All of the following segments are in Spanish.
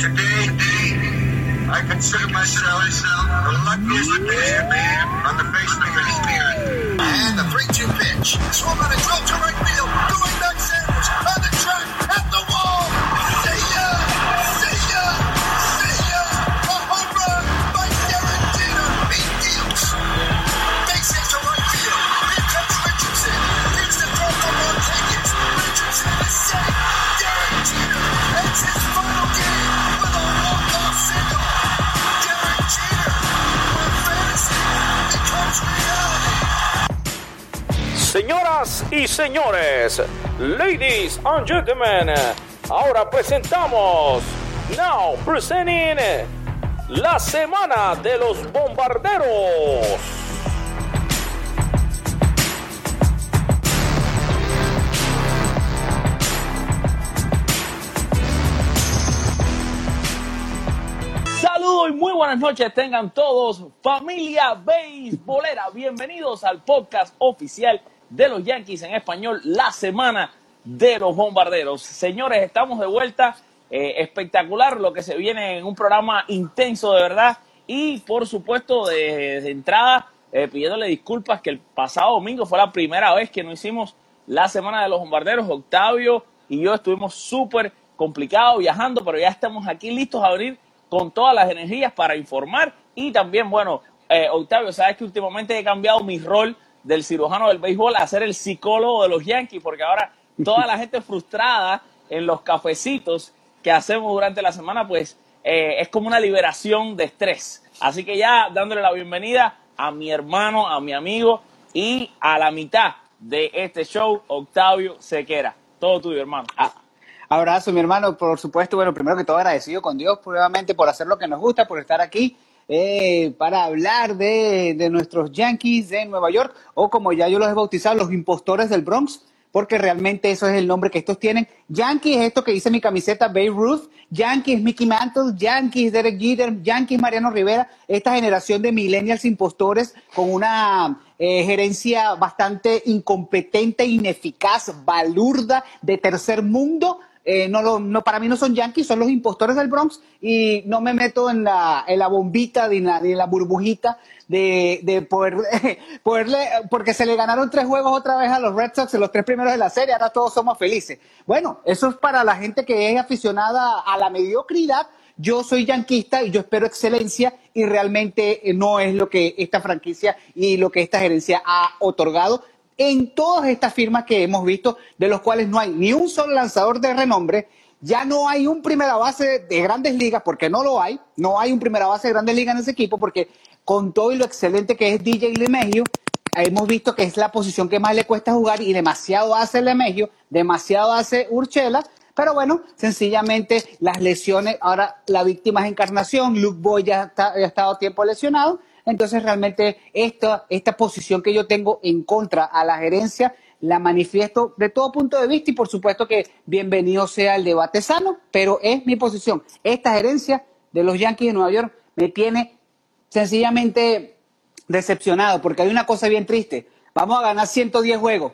today, I consider myself the luckiest man on the face of the earth. And the 3-2 pitch. Swung on a drill to right field. Y señores, ladies and gentlemen, ahora presentamos, now presenting, la semana de los bombarderos. Saludos y muy buenas noches tengan todos, familia beisbolera. Bienvenidos al podcast oficial de los Yankees en español, la semana de los bombarderos. Señores, estamos de vuelta. eh, espectacular lo que se viene en un programa intenso de verdad. Y por supuesto, de, entrada, eh, pidiéndole disculpas que el pasado domingo fue la primera vez que no hicimos la semana de los bombarderos. Octavio y yo estuvimos súper complicados viajando, pero ya estamos aquí listos a abrir con todas las energías para informar y también, bueno, eh, Octavio, sabes que últimamente he cambiado mi rol del cirujano del béisbol a ser el psicólogo de los Yankees, porque ahora toda la gente frustrada en los cafecitos que hacemos durante la semana, pues eh, es como una liberación de estrés. Así que ya dándole la bienvenida a mi hermano, a mi amigo y a la mitad de este show, Octavio Sequera. Todo tuyo, hermano. Ah, abrazo, mi hermano. Por supuesto, bueno, primero que todo agradecido con Dios, nuevamente por hacer lo que nos gusta, por estar aquí eh, para hablar de, nuestros Yankees de Nueva York, o como ya yo los he bautizado, los impostores del Bronx, porque realmente eso es el nombre que estos tienen. Yankees es esto que dice mi camiseta, Babe Ruth, Yankees Mickey Mantle, Yankees Derek Jeter, Yankees Mariano Rivera, esta generación de millennials impostores con una eh, gerencia bastante incompetente, ineficaz, balurda, de tercer mundo. Eh, no, lo- para mí no son Yankees, son los impostores del Bronx y no me meto en la, en la bombita ni en la, ni en la burbujita de, de poder, poderle, porque se le ganaron tres juegos otra vez a los Red Sox en los tres primeros de la serie, ahora todos somos felices. Bueno, eso es para la gente que es aficionada a la mediocridad. Yo soy yanquista y yo espero excelencia y realmente no es lo que esta franquicia y lo que esta gerencia ha otorgado en todas estas firmas que hemos visto, de los cuales no hay ni un solo lanzador de renombre, ya no hay un primera base de grandes ligas, porque no lo hay, no hay un primera base de grandes ligas en ese equipo, porque con todo y lo excelente que es DJ LeMahieu, hemos visto que es la posición que más le cuesta jugar y demasiado hace LeMahieu, demasiado hace Urchela, pero bueno, sencillamente las lesiones, ahora la víctima es Encarnación, Luke Boy ya, ya ha estado tiempo lesionado, entonces realmente esta, esta posición que yo tengo en contra a la gerencia la manifiesto de todo punto de vista y por supuesto que bienvenido sea el debate sano, pero es mi posición. Esta gerencia de los Yankees de Nueva York me tiene sencillamente decepcionado porque hay una cosa bien triste. Vamos a ganar 110 juegos.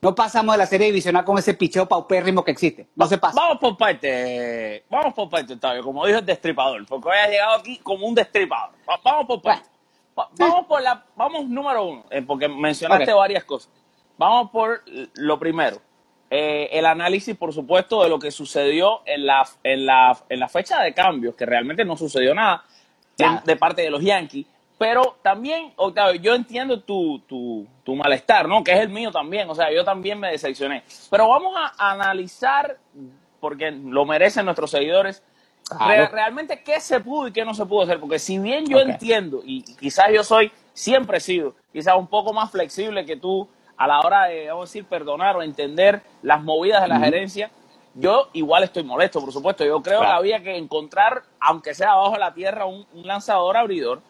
No pasamos de la serie divisional con ese picheo paupérrimo que existe. No se pasa. Vamos por parte, vamos por parte, Octavio, como dijo el destripador, porque hoy ha llegado aquí como un destripador. Va- Vamos por parte. Vamos por la, vamos número uno, eh, porque mencionaste varias cosas. Vamos por lo primero. Eh, el análisis, por supuesto, de lo que sucedió en la, en la, en la fecha de cambios, que realmente no sucedió nada de, de parte de los Yankees. Pero también, Octavio, yo entiendo tu, tu, tu malestar, ¿no? Que es el mío también. O sea, yo también me decepcioné. Pero vamos a analizar, porque lo merecen nuestros seguidores. Re- realmente qué se pudo y qué no se pudo hacer. Porque si bien yo entiendo, y quizás yo soy, siempre he sido, quizás un poco más flexible que tú a la hora de, vamos a decir, perdonar o entender las movidas de la gerencia, yo igual estoy molesto, por supuesto. Yo creo Claro. que había que encontrar, aunque sea abajo de la tierra, un, un lanzador abridor.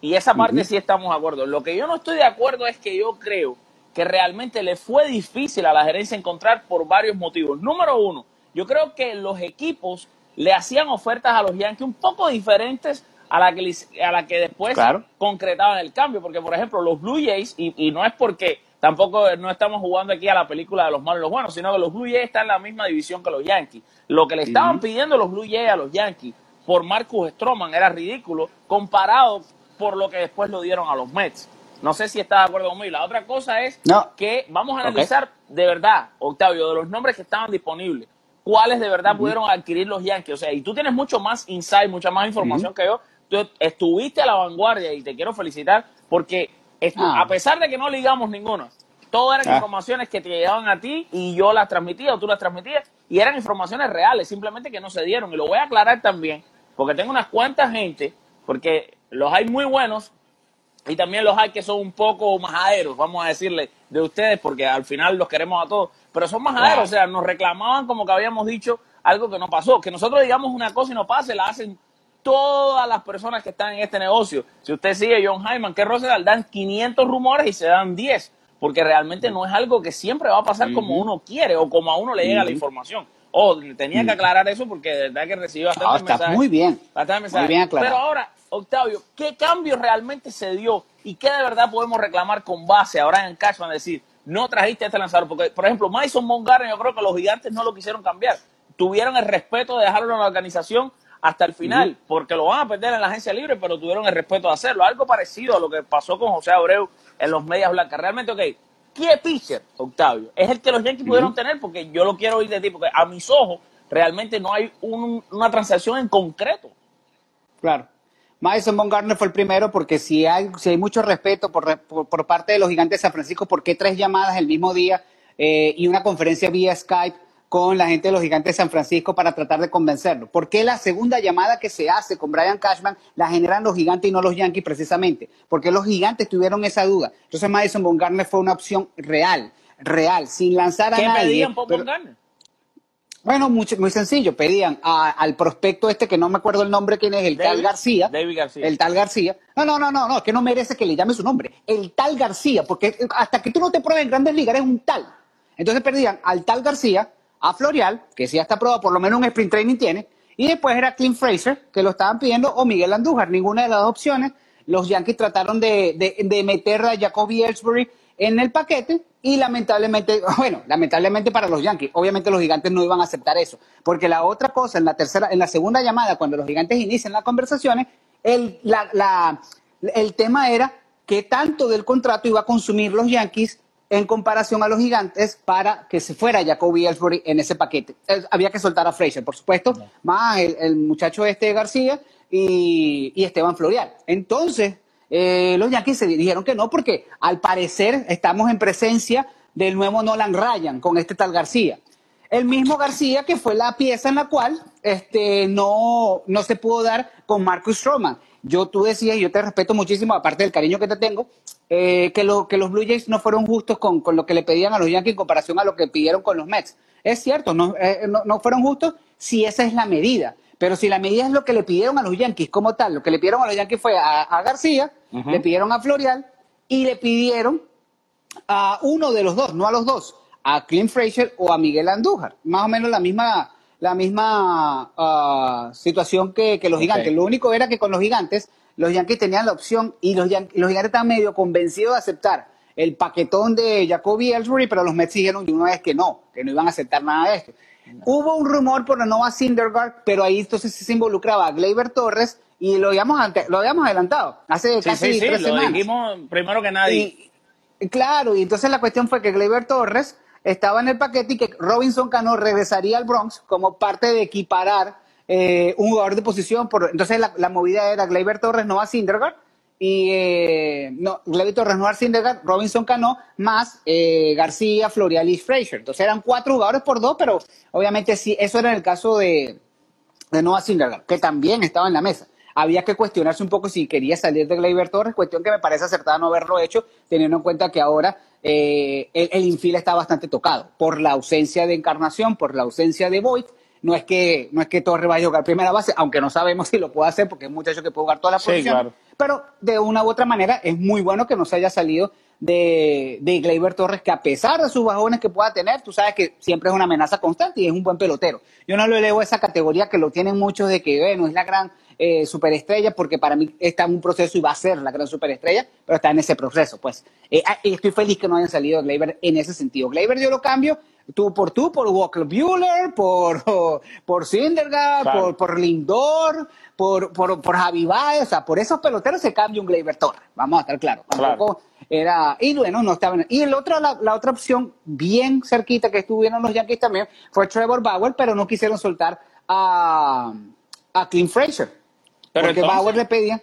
Y esa parte sí estamos de acuerdo. Lo que yo no estoy de acuerdo es que yo creo que realmente le fue difícil a la gerencia encontrar por varios motivos. Número uno, yo creo que los equipos le hacían ofertas a los Yankees un poco diferentes a la que, a la que después Claro. concretaban el cambio. Porque, por ejemplo, los Blue Jays, y, y no es porque tampoco no estamos jugando aquí a la película de los malos y los buenos, sino que los Blue Jays están en la misma división que los Yankees. Lo que le estaban pidiendo los Blue Jays a los Yankees por Marcus Stroman era ridículo comparado por lo que después lo dieron a los Mets. No sé si está de acuerdo conmigo. La otra cosa es No. que vamos a analizar de verdad, Octavio, de los nombres que estaban disponibles, cuáles de verdad pudieron adquirir los Yankees. O sea, y tú tienes mucho más insight, mucha más información que yo. Tú estuviste a la vanguardia y te quiero felicitar porque Ah. a pesar de que no ligamos ninguno, todas eran Ah. informaciones que te llegaban a ti y yo las transmitía o tú las transmitías y eran informaciones reales, simplemente que no se dieron. Y lo voy a aclarar también, porque tengo unas cuantas gente, porque los hay muy buenos y también los hay que son un poco majaderos, vamos a decirle, de ustedes, porque al final los queremos a todos, pero son majaderos, o sea, nos reclamaban como que habíamos dicho algo que no pasó, que nosotros digamos una cosa y no pase, la hacen todas las personas que están en este negocio. Si usted sigue John Hyman, que Rosedal dan 500 rumores y se dan 10, porque realmente no es algo que siempre va a pasar como uno quiere o como a uno le llega la información. Oh, tenía que aclarar eso porque de verdad que recibí Ah, está mensajes. muy bien. Mensajes. Muy bien aclarado. Pero ahora, Octavio, ¿qué cambio realmente se dio y qué de verdad podemos reclamar con base ahora en Cashman? Decir, no trajiste a este lanzador. Porque, por ejemplo, Mason Montgomery, yo creo que los gigantes no lo quisieron cambiar. Tuvieron el respeto de dejarlo en la organización hasta el final, porque lo van a perder en la agencia libre, pero tuvieron el respeto de hacerlo. Algo parecido a lo que pasó con José Abreu en los Medias Blancas. Realmente, ok, ¿qué pitcher, Octavio? Es el que los Yankees pudieron tener, porque yo lo quiero oír de ti, porque a mis ojos realmente no hay un- una transacción en concreto. Claro. Madison Bumgarner fue el primero porque si hay, si hay mucho respeto por, por, por parte de los gigantes de San Francisco, ¿por qué tres llamadas el mismo día eh, y una conferencia vía Skype con la gente de los gigantes de San Francisco para tratar de convencerlo? ¿Por qué la segunda llamada que se hace con Brian Cashman la generan los gigantes y no los Yankees precisamente? Porque los gigantes tuvieron esa duda. Entonces Madison Bumgarner fue una opción real, real, sin lanzar a ¿Qué nadie. pedían por pero- Bumgarner? Bueno, mucho- muy sencillo. Pedían a- al prospecto este que no me acuerdo el nombre quién es, el tal García. David García. El tal García. No, no, no, no, no, es que no merece que le llame su nombre. El tal García, porque hasta que tú no te pruebes en grandes ligas eres un tal. Entonces pedían al tal García, a Florial, que sí ya está probado, por lo menos un sprint training tiene, y después era Clint Fraser, que lo estaban pidiendo, o Miguel Andújar. Ninguna de las dos opciones. Los Yankees trataron de, de, de meter a Jacoby Ellsbury en el paquete y lamentablemente, bueno, lamentablemente para los Yankees, obviamente los gigantes no iban a aceptar eso, porque la otra cosa, en la tercera, en la segunda llamada, cuando los gigantes inician las conversaciones, el, la, la- el tema era qué tanto del contrato iba a consumir los Yankees en comparación a los gigantes para que se fuera Jacoby Ellsbury en ese paquete. Eh, Había que soltar a Fraser, por supuesto, más el, el muchacho este García y, y Esteban Florial. Entonces, eh, los Yankees se dijeron que no, porque al parecer estamos en presencia del nuevo Nolan Ryan con este tal García. El mismo García que fue la pieza en la cual este, no, no se pudo dar con Marcus Stroman. Yo, tú decías, y yo te respeto muchísimo, aparte del cariño que te tengo, eh, que, lo, que los Blue Jays no fueron justos con, con lo que le pedían a los Yankees en comparación a lo que pidieron con los Mets. Es cierto, no, eh, no, no fueron justos si esa es la medida. Pero si la medida es lo que le pidieron a los Yankees como tal, lo que le pidieron a los Yankees fue a, a García, le pidieron a Florial y le pidieron a uno de los dos, no a los dos, a Clint Fraser o a Miguel Andújar. Más o menos la misma, la misma ah, situación que, que los gigantes. Lo único era que con los gigantes, los Yankees tenían la opción y los, Yan- los gigantes estaban medio convencidos de aceptar el paquetón de Jacoby Ellsbury, pero los Mets dijeron de una vez que no, que no iban a aceptar nada de esto. Hubo un rumor por la Nova Syndergaard, pero ahí entonces sí se involucraba a Gleyber Torres y lo habíamos, ante- lo habíamos adelantado hace Sí, casi sí, sí, tres lo semanas. dijimos primero que nadie. Y, claro, y entonces la cuestión fue que Gleyber Torres estaba en el paquete y que Robinson Cano regresaría al Bronx como parte de equiparar eh, un jugador de posición. Por, entonces la, la movida era Gleyber Torres, Noah Syndergaard, y eh, no, Gleyber Torres, Noah Syndergaard, Robinson Cano, más eh, García, Florial y Frazier. Entonces eran cuatro jugadores por dos, pero obviamente sí, eso era en el caso de, de Noah Syndergaard, que también estaba en la mesa. Había que cuestionarse un poco si quería salir de Gleyber Torres, cuestión que me parece acertada no haberlo hecho, teniendo en cuenta que ahora eh, el, el infield está bastante tocado por la ausencia de Encarnación, por la ausencia de Voigt. No es que no es que Torres vaya a jugar primera base, aunque no sabemos si lo puede hacer porque es un muchacho que puede jugar todas las Sí, posiciones. claro. Pero de una u otra manera es muy bueno que no se haya salido de, de Gleyber Torres, que a pesar de sus bajones que pueda tener, tú sabes que siempre es una amenaza constante y es un buen pelotero. Yo no lo elevo a esa categoría que lo tienen muchos de que, bueno, es la gran, eh, superestrella, porque para mí está en un proceso y va a ser la gran superestrella, pero está en ese proceso. Pues eh, ah, estoy feliz que no hayan salido Gleyber en ese sentido. Gleyber yo lo cambio tú por tú, por Walker Bueller, por, por Syndergaard, Claro. por, por Lindor, por, por, por Javi Baez, o sea, por esos peloteros se cambia un Gleyber Torres, vamos a estar claros. Claro. Era, y bueno, no estaba Y el otro, la, la otra opción, bien cerquita que estuvieron los Yankees también, fue Trevor Bauer, pero no quisieron soltar a, a Clint Fraser. Pero porque entonces- Bauer le pedía.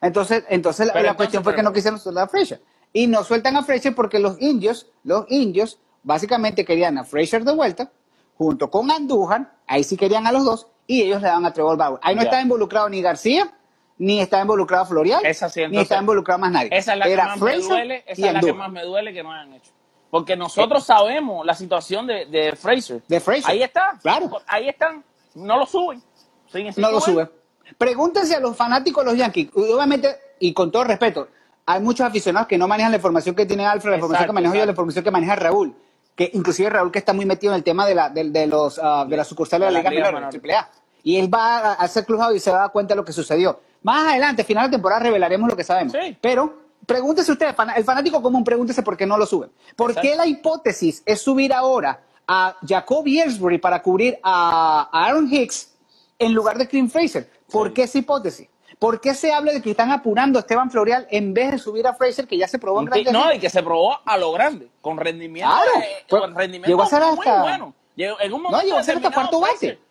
Entonces, entonces la, entonces, cuestión fue que no quisieron soltar a Fraser. Y no sueltan a Fraser porque los indios, los indios, básicamente querían a Fraser de vuelta, junto con Andújar, ahí sí querían a los dos, y ellos le daban a Trevor Bauer. Ahí no Ya. estaba involucrado ni García, ni estaba involucrado Florial, Esa sí, ni estaba involucrado más nadie. Esa es la que más Fraser me duele, esa es la que más me duele que no hayan hecho. Porque nosotros sabemos la situación de, de Fraser. De Fraser. Ahí está. Claro. Ahí están. No lo suben. Siguen no lo subir. sube. Pregúntense a los fanáticos de los Yankees. Obviamente, y con todo respeto, hay muchos aficionados que no manejan la información que tiene Alfred, la información Exacto, que manejo yo, la exacto. información que maneja Raúl. Que inclusive Raúl que está muy metido en el tema de, la, de, de los, ah, de las sucursales de la Liga Menor. AAA. Y él va a hacer cruzado y se va a dar cuenta de lo que sucedió. Más adelante, final de temporada, revelaremos lo que sabemos. Sí. Pero pregúntese usted, el fanático común, pregúntese por qué no lo suben. ¿Por qué la hipótesis es subir ahora a Jacob Ellsbury para cubrir a a Aaron Hicks en lugar de Clint Fraser? ¿Por Sí. qué esa hipótesis? ¿Por qué se habla de que están apurando a Esteban Florial en vez de subir a Fraser, que ya se probó en grandes no, y que se probó a lo grande, con rendimiento, Claro, eh, con rendimiento llegó a ser muy hasta- bueno. Llegó- en un No, momento llegó a ser hasta cuarto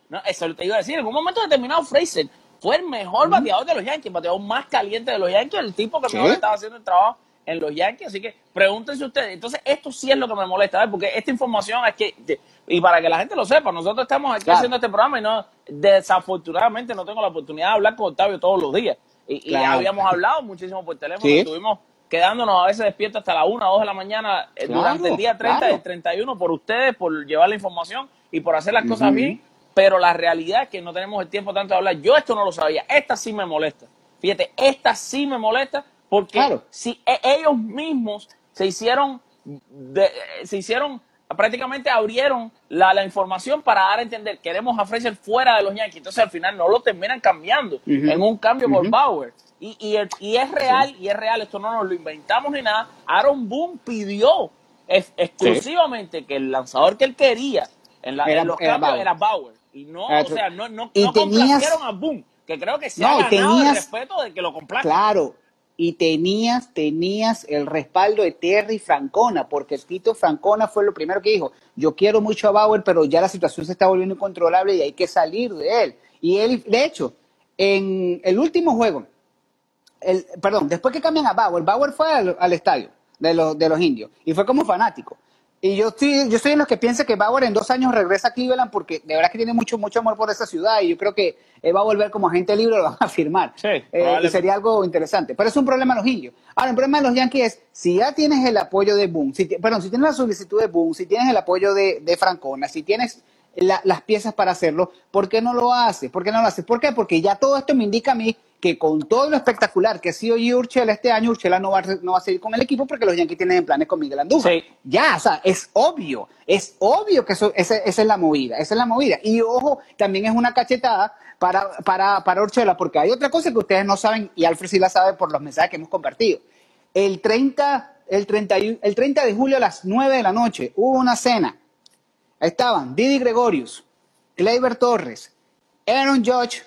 No, eso te iba a decir, en un momento determinado Fraser fue el mejor bateador de los Yankees, el bateador más caliente de los Yankees, el tipo que Sí. mejor estaba haciendo el trabajo en los Yankees, así que pregúntense ustedes. Entonces, esto sí es lo que me molesta, porque esta información es que, y para que la gente lo sepa, nosotros estamos aquí Claro. haciendo este programa y no, desafortunadamente no tengo la oportunidad de hablar con Octavio todos los días. Y, habíamos hablado muchísimo por teléfono, Sí. estuvimos quedándonos a veces despiertos hasta la 1 o 2 de la mañana eh, Claro, durante el día 30 claro. y el 31 por ustedes, por llevar la información y por hacer las cosas bien, pero la realidad es que no tenemos el tiempo tanto de hablar. Yo esto no lo sabía, esta sí me molesta. Fíjate, esta sí me molesta porque Claro. si e- ellos mismos se hicieron, de- se hicieron, prácticamente abrieron la, la información para dar a entender, queremos a Fraser fuera de los Yankees, entonces al final no lo terminan cambiando en un cambio por Bauer. Y, y, el- y es real, y es real, esto no nos lo inventamos ni nada. Aaron Boone pidió ex- exclusivamente que el lanzador que él quería en, la- Era- en los era cambios Bauer. era Bauer. Y no, Era o sea, no, no, no tenías- complacieron a Boone, que creo que se ha ganado el tenías- respeto de que lo complazca. Claro, y tenías, tenías el respaldo de Terry Francona, porque Tito Francona fue lo primero que dijo, yo quiero mucho a Bauer, pero ya la situación se está volviendo incontrolable y hay que salir de él. Y él, de hecho, en el último juego, el, perdón, después que cambian a Bauer, Bauer fue al, al estadio de los, de los indios y fue como fanático. Y yo estoy, yo soy de los que piensa que Bauer en dos años regresa a Cleveland porque de verdad que tiene mucho, mucho amor por esa ciudad y yo creo que él va a volver como agente libre, lo van a firmar. Sí, Eh, y sería algo interesante. Pero es un problema de los indios. Ahora, el problema de los Yankees es, si ya tienes el apoyo de Boone, si, perdón, si tienes la solicitud de Boone, si tienes el apoyo de, de Francona, si tienes la- las piezas para hacerlo, ¿por qué no lo haces? ¿Por qué no lo haces? ¿Por qué? Porque ya todo esto me indica a mí que con todo lo espectacular que ha sido G. Urshela este año, Urshela no va, a, no va a seguir con el equipo porque los Yankees tienen planes con Miguel Andújar. Sí. Ya, o sea, es obvio, es obvio que eso, esa, esa es la movida, esa es la movida. Y ojo, también es una cachetada para, para, para porque hay otra cosa que ustedes no saben, y Alfred sí la sabe por los mensajes que hemos compartido. El 30, el 31 el 30 de julio a las 9 de la noche hubo una cena. Estaban Didi Gregorius, Gleyber Torres, Aaron Judge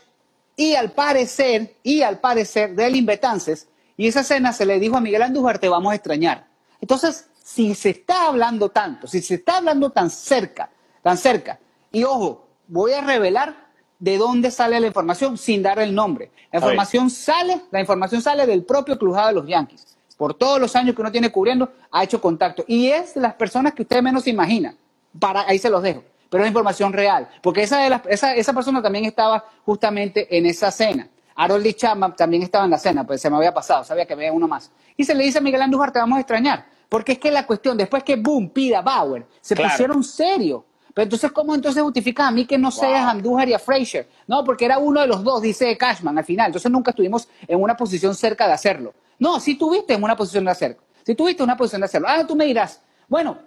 y al parecer, y al parecer, Delin Betances, y esa cena se le dijo a Miguel Andújar, te vamos a extrañar. Entonces, si se está hablando tanto, si se está hablando tan cerca, tan cerca, y ojo, voy a revelar de dónde sale la información sin dar el nombre. La información sale, la información sale del propio crujado de los Yankees. Por todos los años que uno tiene cubriendo, ha hecho contacto. Y es de las personas que usted menos se imagina. Para, ahí se los dejo. Pero es información real. Porque esa, de las- esa, esa persona también estaba justamente en esa cena. Harold Chapman también estaba en la cena, pues se me había pasado, sabía que había uno más. Y se le dice a Miguel Andújar, te vamos a extrañar. Porque es que la cuestión, después que Boom pida Bauer, se Claro. pusieron serio. Pero entonces, ¿cómo entonces justifica a mí que no seas Wow. Andújar y a Frazier? No, porque era uno de los dos, dice Cashman al final. Entonces nunca estuvimos en una posición cerca de hacerlo. No, sí tuviste en una posición de hacerlo. Sí tuviste en una posición de hacerlo. Ah, tú me dirás, bueno,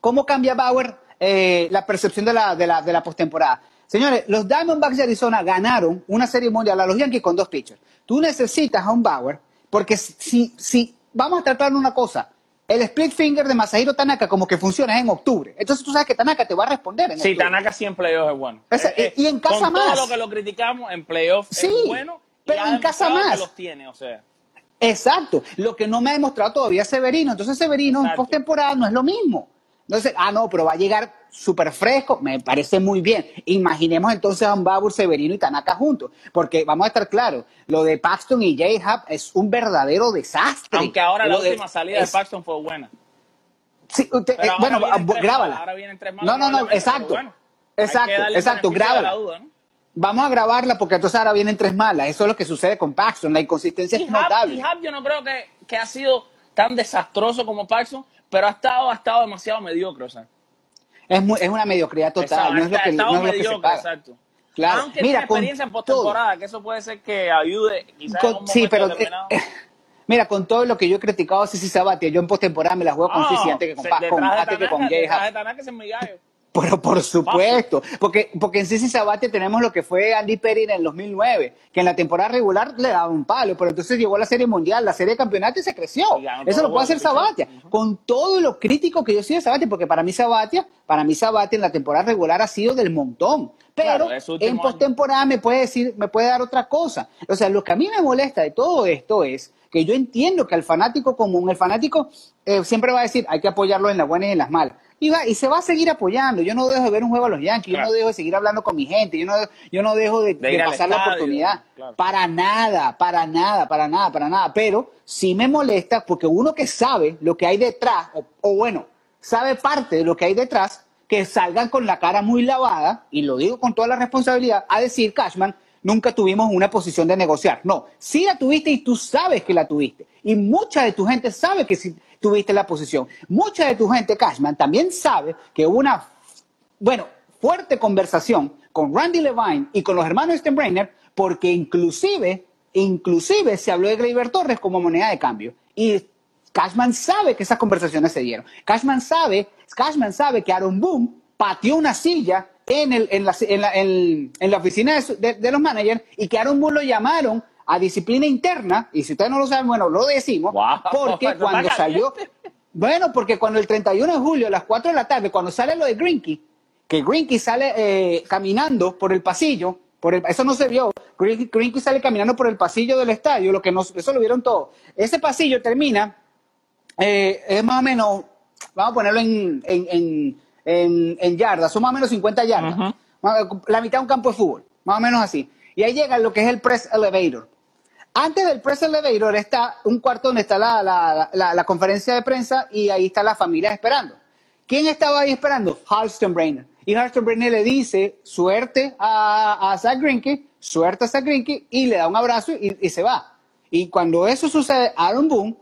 ¿cómo cambia Bauer eh, la percepción de la, de la, de la postemporada? Señores, los Diamondbacks de Arizona ganaron una serie mundial a los Yankees con dos pitchers. Tú necesitas a un Bauer, porque si, si vamos a tratar una cosa, el split finger de Masahiro Tanaka como que funciona en octubre. Entonces tú sabes que Tanaka te va a responder en Sí, octubre. Tanaka sí en playoff es bueno. Y- en casa con más. todo lo que lo criticamos, en playoff Sí, es bueno. pero en casa más. Que los tiene, o sea. Exacto. Lo que no me ha demostrado todavía es Severino. Entonces Severino en postemporada no es lo mismo. Entonces, ah, no, pero va a llegar súper fresco. Me parece muy bien. Imaginemos entonces a un Babur, Severino y Tanaka juntos. Porque vamos a estar claros, lo de Paxton y J-Hub es un verdadero desastre. Aunque ahora la Lo última salida de Paxton fue buena. Sí, usted- eh, bueno, ah, tres grábala. ahora vienen tres malas No, no, no, exacto. bueno, exacto, exacto, grábala. duda, ¿no? Vamos a grabarla porque entonces ahora vienen tres malas. Eso es lo que sucede con Paxton. La inconsistencia Y es Hub, notable. y Hub yo no creo que, que ha sido tan desastroso como Paxton, pero ha estado, ha estado demasiado mediocre, o sea. Es, muy- es una mediocridad total. Exacto, no es lo ha estado no es lo que se mediocre, exacto. Claro. Aunque Mira, tiene experiencia en postemporada, que eso puede ser que ayude quizás en un sí, pero mira, con todo lo que yo he criticado a Sisi Sabatia, yo en postemporada me la juego con Sisi antes que con, se- Pa- detrás con, antes que con ese es mi gallo. Pero por supuesto, porque, porque en Sisi Sabatia tenemos lo que fue Andy Perry en el 2009, que en la temporada regular le daba un palo, pero entonces llegó a la serie mundial, la serie de campeonato y se creció. Y Eso lo puede hacer Sabatia, con todo lo crítico que yo soy de Sabatia, porque para mí Sabatia, para mí Sabatia en la temporada regular ha sido del montón. Pero Claro, en postemporada me puede decir, me puede dar otra cosa. O sea, lo que a mí me molesta de todo esto es que yo entiendo que al fanático común, el fanático eh, siempre va a decir, hay que apoyarlo en las buenas y en las malas. Y, va, y se va a seguir apoyando. Yo no dejo de ver un juego a los Yankees, yo no dejo de seguir hablando con mi gente, yo no, yo no dejo de, pasar la oportunidad. claro. Para nada, para nada, para nada, para nada. Pero sí me molesta porque uno que sabe lo que hay detrás, o, o bueno, sabe parte de lo que hay detrás, que salgan con la cara muy lavada, y lo digo con toda la responsabilidad, a decir, Cashman, nunca tuvimos una posición de negociar. No, sí la tuviste y tú sabes que la tuviste. Y mucha de tu gente sabe que sí tuviste la posición. Mucha de tu gente, Cashman, también sabe que hubo una bueno, fuerte conversación con Randy Levine y con los hermanos Steinbrenner, porque inclusive, inclusive se habló de Gleyber Torres como moneda de cambio. Y Cashman sabe que esas conversaciones se dieron. Cashman sabe, Cashman sabe que Aaron Boone pateó una silla en, el, en, la, en, la, en- la oficina de, de- de los managers y que Aaron Boone lo llamaron a disciplina interna, y si ustedes no lo saben, bueno, lo decimos, Wow, porque cuando salió, bueno, porque cuando el 31 de julio a las 4 de la tarde, cuando sale lo de Grinky, que Grinky sale eh, caminando por el pasillo, por el- eso no se vio, Grinky, Grinky sale caminando por el pasillo del estadio, lo que no, eso lo vieron todos. Ese pasillo termina, eh, es más o menos, vamos a ponerlo en, en, en, en- en yardas, son más o menos 50 yardas, la mitad de un campo de fútbol, más o menos así. Y ahí llega lo que es el press elevator. Antes del press elevator está un cuarto donde está la, la- la- conferencia de prensa y ahí está la familia esperando. ¿Quién estaba ahí esperando? Halston Brainer. Y Halston Brainer le dice suerte a, a Zach Greinke, suerte a Zach Greinke y le da un abrazo y, se va. Y cuando eso sucede, Aaron Boone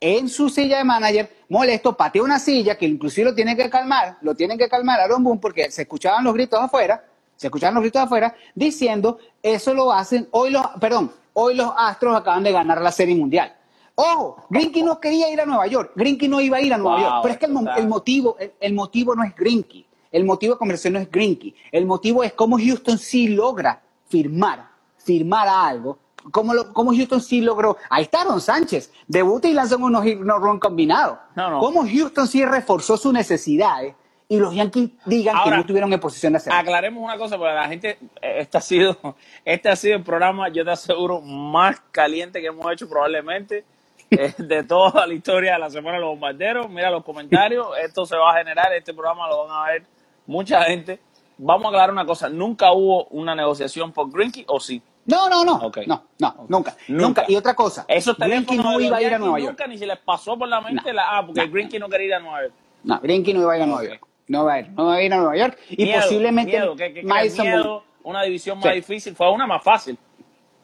en su silla de manager, molesto, patea una silla que inclusive lo tiene que calmar, lo tienen que calmar Aaron Boone porque se escuchaban los gritos afuera, se escuchaban los gritos afuera, diciendo, eso lo hacen, hoy los, perdón, hoy los Astros acaban de ganar la Serie Mundial. Ojo, Grinky no quería ir a Nueva York, Grinky no iba a ir a Nueva Wow, York, pero es que el, el motivo, el, el motivo no es Grinky, el motivo de conversación no es Grinky, el motivo es cómo Houston sí logra firmar, firmar algo, cómo, lo- cómo Houston sí logró, ahí está Aaron Sánchez, debuta y lanza unos hit no run combinados, No, no. cómo Houston sí reforzó sus necesidades y los Yankees digan que no estuvieron en posición de hacerlo. Aclaremos una cosa, porque la gente, eh, este ha sido, este ha sido el programa, yo te aseguro, más caliente que hemos hecho probablemente eh, de toda la historia de la semana de los bombarderos. Mira los comentarios, esto se va a generar, este programa lo van a ver mucha gente. Vamos a aclarar una cosa, nunca hubo una negociación por Grinky, ¿o sí? No, no, no, Ok. no, no, nunca, Nunca. nunca. Y otra cosa, Esos teléfonos no iba a ir a Nueva York. nunca ni se les pasó por la mente No. la, ah, porque No. Grinky no quería ir a Nueva York. No, Greinke no iba a ir a Nueva. York. No va a ir, no va a ir a Nueva York. Y Miedo, posiblemente miedo, miedo, una división más Sí. difícil, fue una más fácil,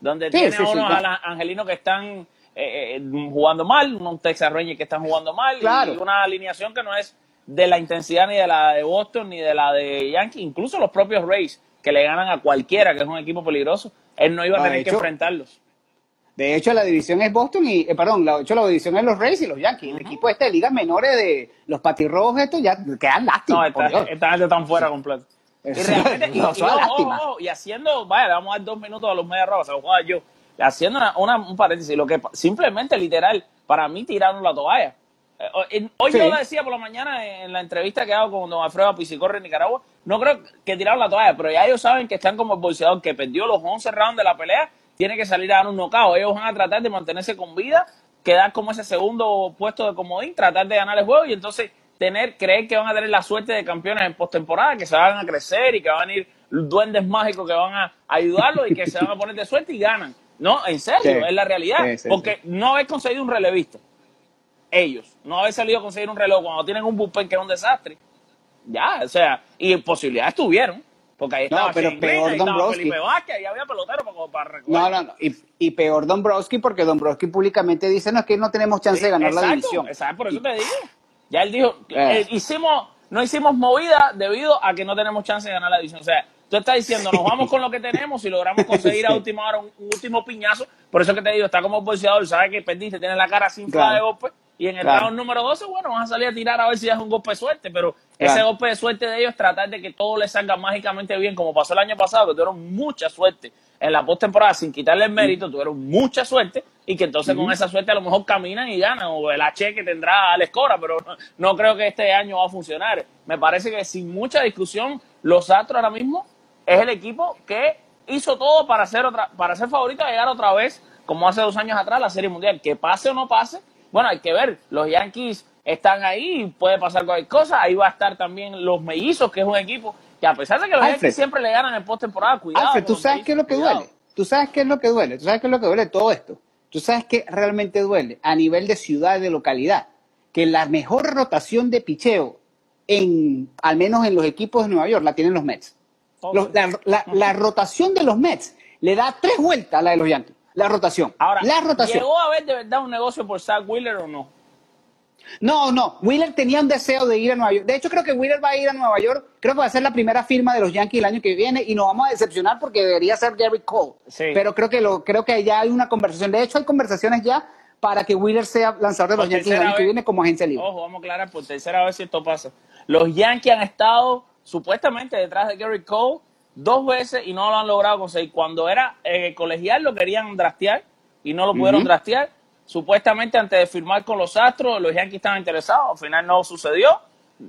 donde Sí, tiene sí, unos claro. angelinos que están eh, eh, jugando mal, unos Texas Rangers que están jugando mal, Claro. y una alineación que no es de la intensidad ni de la de Boston ni de la de Yankees, incluso los propios Rays, que le ganan a cualquiera, que es un equipo peligroso, él no iba a Ah, tener que enfrentarlos. De hecho, la división es Boston y, eh, perdón, la, de hecho, la división es los Rays y los Yankees. El equipo este de ligas menores de los patirrojos estos ya quedan No, lástima, por esta, esta gente está fuera completo. Y realmente, y, y, haciendo, vaya, le vamos a dar dos minutos a los medias rojas, se lo voy a dar yo. Haciendo una, una- un paréntesis, lo que simplemente, literal, para mí tiraron la toalla. Eh, Hoy Sí. yo lo decía por la mañana en la entrevista que hago con don Alfredo Pisicorre en Nicaragua, no creo que tiraron la toalla, pero ya ellos saben que están como el boxeador que perdió los 11 rounds de la pelea, tiene que salir a dar un knockout. Ellos van a tratar de mantenerse con vida, quedar como ese segundo puesto de comodín, tratar de ganar el juego y entonces tener, creer que van a tener la suerte de campeones en postemporada, que se van a crecer y que van a ir duendes mágicos que van a ayudarlos y que se van a poner de suerte y ganan. No, en serio, Sí. es la realidad. Sí, sí, porque no haber conseguido un relevista, ellos, no haber salido a conseguir un reloj cuando tienen un bullpen que es un desastre, ya, o sea, y posibilidades tuvieron, porque ahí No, estaba pero Shane Green, peor ahí estaba Dombrowski. Felipe Vázquez, ahí había pelotero para, para recoger. No, no, no. Y, y peor Dombrowski, porque Dombrowski públicamente dice, no, es que no tenemos chance de ganar la Exacto, división. Exacto, por eso te digo. Ya él dijo, Eh. eh, hicimos, no hicimos movida debido a que no tenemos chance de ganar la división. O sea, tú estás diciendo, nos vamos con lo que tenemos y logramos conseguir a última hora un, un último piñazo. Por eso que te digo, está como boxeador, sabes que perdiste, tienes la cara sin Claro. de golpe. Y en el Claro. round número 12, bueno, vas a salir a tirar a ver si es un golpe de suerte. Pero Claro. ese golpe de suerte de ellos es tratar de que todo les salga mágicamente bien, como pasó el año pasado, que tuvieron mucha suerte en la postemporada sin quitarle el mérito, tuvieron mucha suerte y que entonces con esa suerte a lo mejor caminan y ganan o el H que tendrá Alex Cora, pero no, no creo que este año va a funcionar. Me parece que sin mucha discusión, los Astros ahora mismo es el equipo que hizo todo para ser otra, para ser favorito a llegar otra vez, como hace dos años atrás, la Serie Mundial. Que pase o no pase, bueno, hay que ver. Los Yankees están ahí, puede pasar cualquier cosa. Ahí va a estar también los Mellizos, que es un equipo que a pesar de que los Alfred. Yankees siempre le ganan en postemporada, cuidado. Alfred, ¿tú sabes qué es lo que duele? ¿Tú sabes qué es lo que duele? ¿Tú sabes qué es lo que duele todo esto? ¿Tú sabes qué realmente duele a nivel de ciudad y de localidad? Que la mejor rotación de picheo, en, al menos en los equipos de Nueva York, la tienen los Mets. Los- la, la- la rotación de los Mets le da tres vueltas a la de los Yankees. La rotación. Ahora, la rotación. ¿llegó a haber de verdad un negocio por Zach Wheeler o no? No, no. Wheeler tenía un deseo de ir a Nueva York. De hecho, creo que Wheeler va a ir a Nueva York. Creo que va a ser la primera firma de los Yankees el año que viene y nos vamos a decepcionar porque debería ser Gary Cole. Sí. Pero creo que lo, creo que ya hay una conversación. De hecho, hay conversaciones ya para que Wheeler sea lanzador de los Por Yankees el año que viene como agencia libre. Ojo, vamos a aclarar por tercera vez si esto pasa. Los Yankees han estado supuestamente detrás de Gary Cole dos veces y no lo han logrado conseguir. Cuando era eh, colegial lo querían draftear y no lo pudieron draftear. Supuestamente antes de firmar con los Astros, los Yankees estaban interesados. Al final no sucedió.